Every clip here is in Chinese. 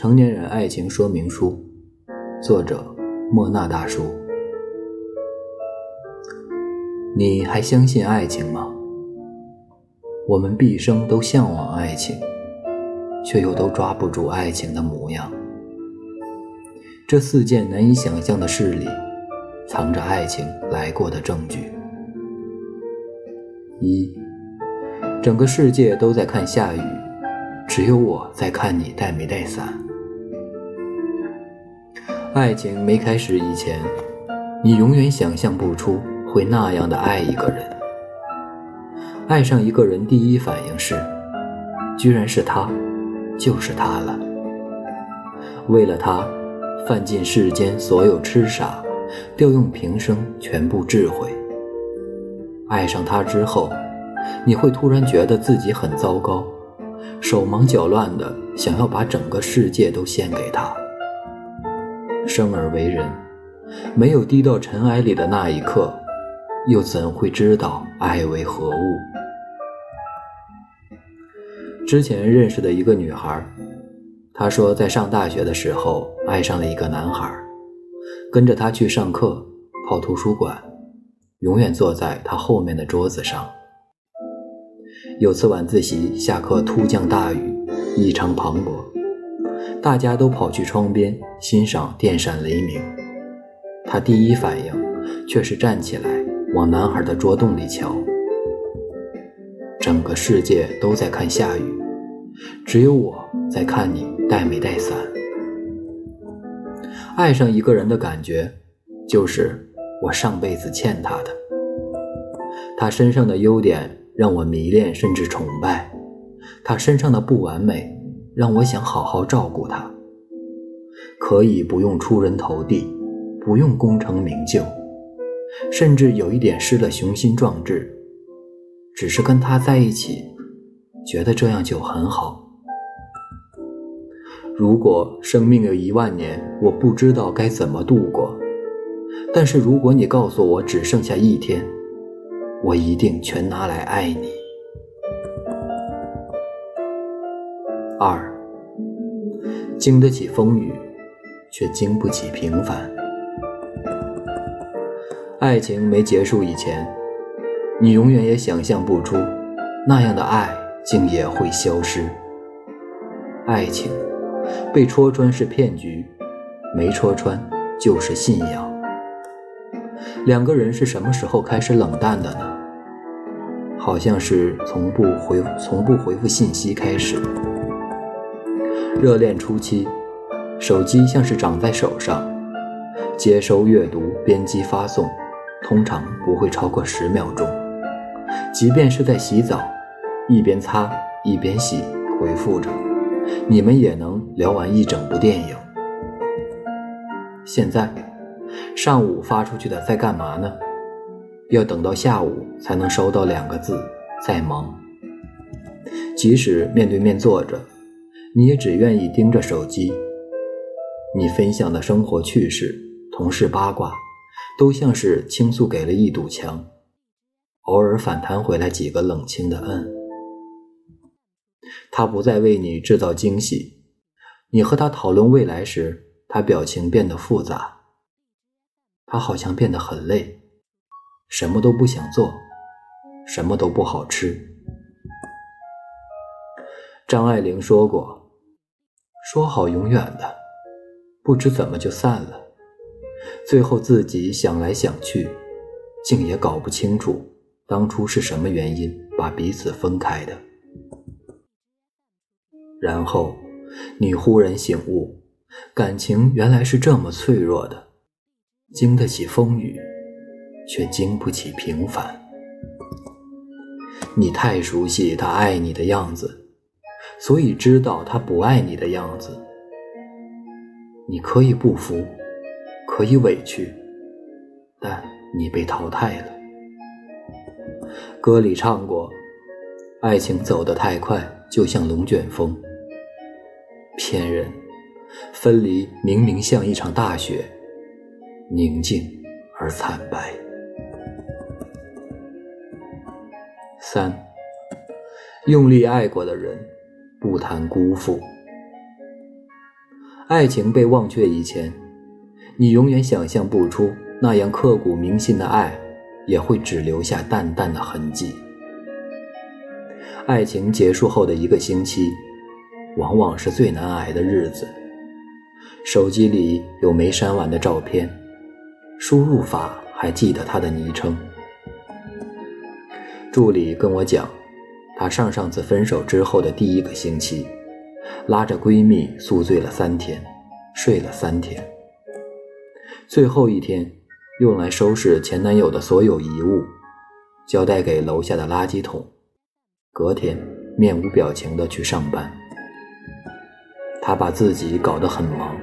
成年人爱情说明书》，作者莫那大叔。你还相信爱情吗？我们毕生都向往爱情，却又都抓不住爱情的模样。这四件难以想象的事里，藏着爱情来过的证据。一，整个世界都在看下雨，只有我在看你带没带伞。爱情没开始以前，你永远想象不出会那样的爱一个人。爱上一个人，第一反应是，居然是他，就是他了。为了他，犯尽世间所有痴傻，调用平生全部智慧。爱上他之后，你会突然觉得自己很糟糕，手忙脚乱的想要把整个世界都献给他。生而为人，没有低到尘埃里的那一刻，又怎会知道爱为何物？之前认识的一个女孩，她说在上大学的时候爱上了一个男孩，跟着他去上课，跑图书馆。永远坐在他后面的桌子上。有次晚自习下课，突降大雨，异常磅礴，大家都跑去窗边欣赏电闪雷鸣。他第一反应却是站起来往男孩的桌洞里瞧。整个世界都在看下雨，只有我在看你带没带伞。爱上一个人的感觉，就是。我上辈子欠他的，他身上的优点让我迷恋甚至崇拜，他身上的不完美让我想好好照顾他。可以不用出人头地，不用功成名就，甚至有一点失了雄心壮志，只是跟他在一起，觉得这样就很好。如果生命有一万年，我不知道该怎么度过。但是如果你告诉我只剩下一天，我一定全拿来爱你。二，经得起风雨，却经不起平凡。爱情没结束以前，你永远也想象不出，那样的爱竟也会消失。爱情被戳穿是骗局，没戳穿就是信仰。两个人是什么时候开始冷淡的呢？好像是从不回从不回复信息开始。热恋初期，手机像是长在手上，接收、阅读、编辑、发送，通常不会超过十秒钟。即便是在洗澡，一边擦一边洗，回复着，你们也能聊完一整部电影。现在。上午发出去的在干嘛呢？要等到下午才能收到两个字，在忙。即使面对面坐着，你也只愿意盯着手机。你分享的生活趣事、同事八卦，都像是倾诉给了一堵墙，偶尔反弹回来几个冷清的“嗯”。他不再为你制造惊喜，你和他讨论未来时，他表情变得复杂。他好像变得很累，什么都不想做，什么都不好吃。张爱玲说过：“说好永远的，不知怎么就散了。最后自己想来想去，竟也搞不清楚当初是什么原因把彼此分开的。然后你忽然醒悟，感情原来是这么脆弱的。”经得起风雨，却经不起平凡。你太熟悉他爱你的样子，所以知道他不爱你的样子。你可以不服，可以委屈，但你被淘汰了。歌里唱过：“爱情走得太快，就像龙卷风。”骗人，分离明明像一场大雪。宁静而惨白。三，用力爱过的人，不谈辜负。爱情被忘却以前，你永远想象不出那样刻骨铭心的爱，也会只留下淡淡的痕迹。爱情结束后的一个星期，往往是最难挨的日子。手机里有没删完的照片，输入法还记得他的昵称。助理跟我讲，她上上次分手之后的第一个星期。拉着闺蜜宿醉了三天，睡了三天。最后一天，用来收拾前男友的所有遗物，交代给楼下的垃圾桶。隔天，面无表情的去上班。她把自己搞得很忙，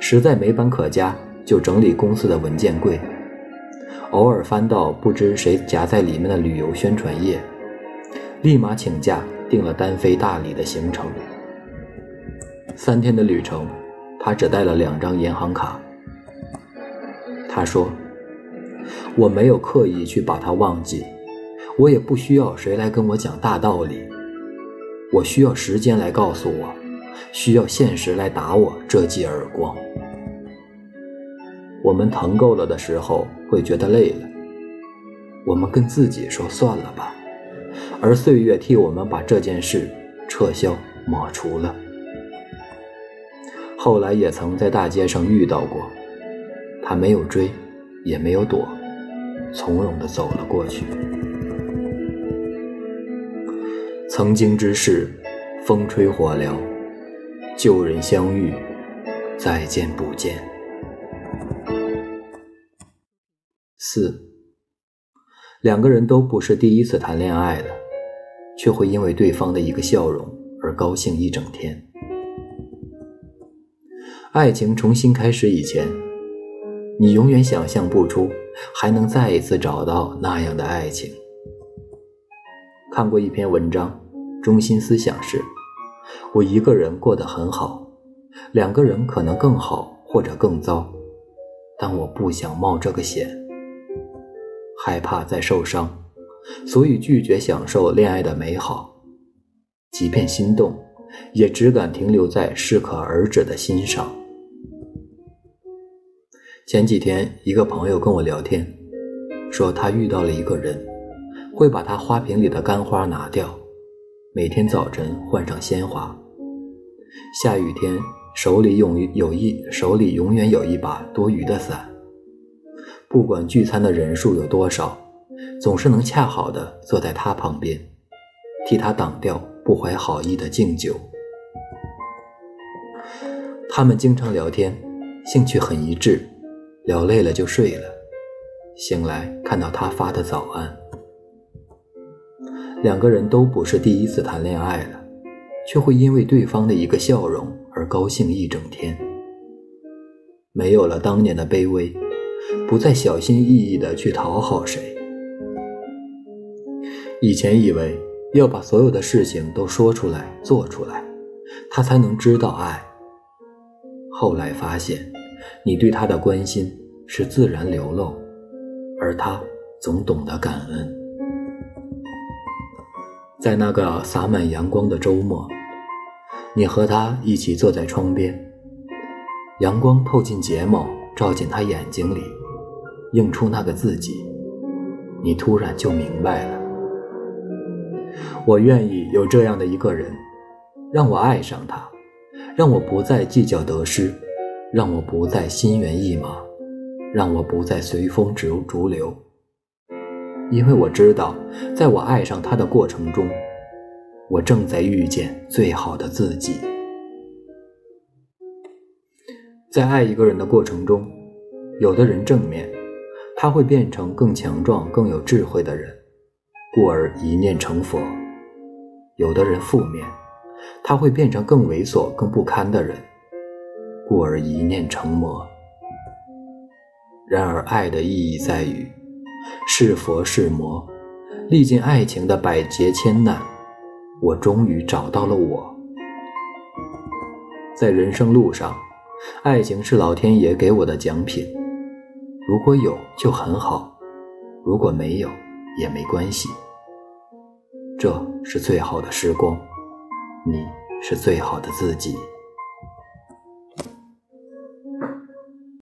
实在没班可加，就整理公司的文件柜。偶尔翻到不知谁夹在里面的旅游宣传页，立马请假订了单飞大理的行程。三天的旅程，他只带了两张银行卡。他说：“我没有刻意去把它忘记，我也不需要谁来跟我讲大道理。我需要时间来告诉我，需要现实来打我这记耳光。我们疼够了的时候，会觉得累了，我们跟自己说算了吧，而岁月替我们把这件事撤销抹除了。”后来也曾在大街上遇到过，他没有追，也没有躲，从容地走了过去。曾经之事，风吹火燎，旧人相遇，再见不见。四，两个人都不是第一次谈恋爱了，却会因为对方的一个笑容而高兴一整天。爱情重新开始以前，你永远想象不出还能再一次找到那样的爱情。看过一篇文章，中心思想是：我一个人过得很好，两个人可能更好或者更糟，但我不想冒这个险，害怕再受伤，所以拒绝享受恋爱的美好，即便心动，也只敢停留在适可而止的欣赏。前几天，一个朋友跟我聊天，说他遇到了一个人，会把他花瓶里的干花拿掉，每天早晨换上鲜花。下雨天，手里永有一手里永远有一把多余的伞。不管聚餐的人数有多少，总是能恰好的坐在他旁边，替他挡掉不怀好意的敬酒。他们经常聊天，兴趣很一致。聊累了就睡了，醒来看到他发的早安。两个人都不是第一次谈恋爱了，却会因为对方的一个笑容而高兴一整天。没有了当年的卑微，不再小心翼翼的去讨好谁。以前以为要把所有的事情都说出来、做出来，他才能知道爱。后来发现。你对他的关心是自然流露，而他总懂得感恩。在那个洒满阳光的周末，你和他一起坐在窗边，阳光透进睫毛，照进他眼睛里，映出那个自己。你突然就明白了，我愿意有这样的一个人，让我爱上他，让我不再计较得失。让我不再心猿意马，让我不再随风逐逐流，因为我知道，在我爱上他的过程中，我正在遇见最好的自己。在爱一个人的过程中，有的人正面，他会变成更强壮、更有智慧的人，故而一念成佛；有的人负面，他会变成更猥琐、更不堪的人。故而一念成魔。然而，爱的意义在于是佛是魔。历尽爱情的百劫千难，我终于找到了我。在人生路上，爱情是老天爷给我的奖品。如果有就很好，如果没有也没关系。这是最好的时光，你是最好的自己。